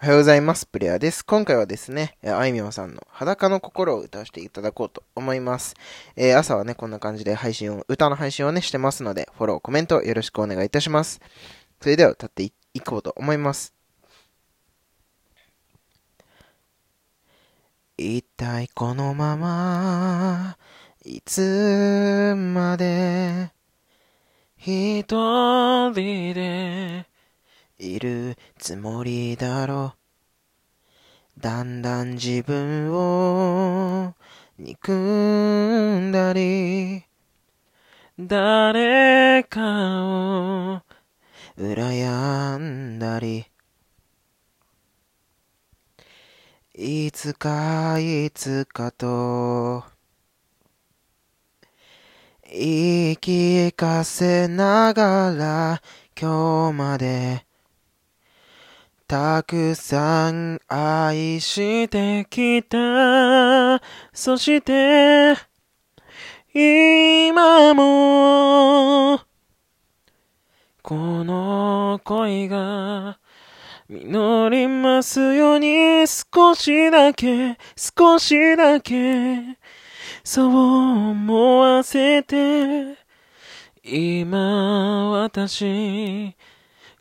おはようございます。プレイヤーです。今回はですね、あいみょんさんの裸の心を歌わせていただこうと思います。えー、朝はね、こんな感じで配信を、歌の配信をね、してますので、フォロー、コメントよろしくお願いいたします。それでは歌っていこうと思います。一体このまま、いつまで、一人で、いるつもりだろう。だんだん自分を憎んだり、誰かを羨んだり、いつかいつかと、言い聞かせながら今日までたくさん愛してきた。そして、今も、この恋が、実りますように少しだけ、少しだけ、そう思わせて、今私、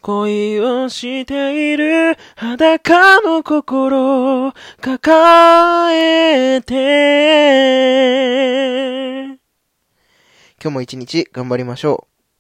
恋をしている裸の心を抱えて今日も一日頑張りましょう。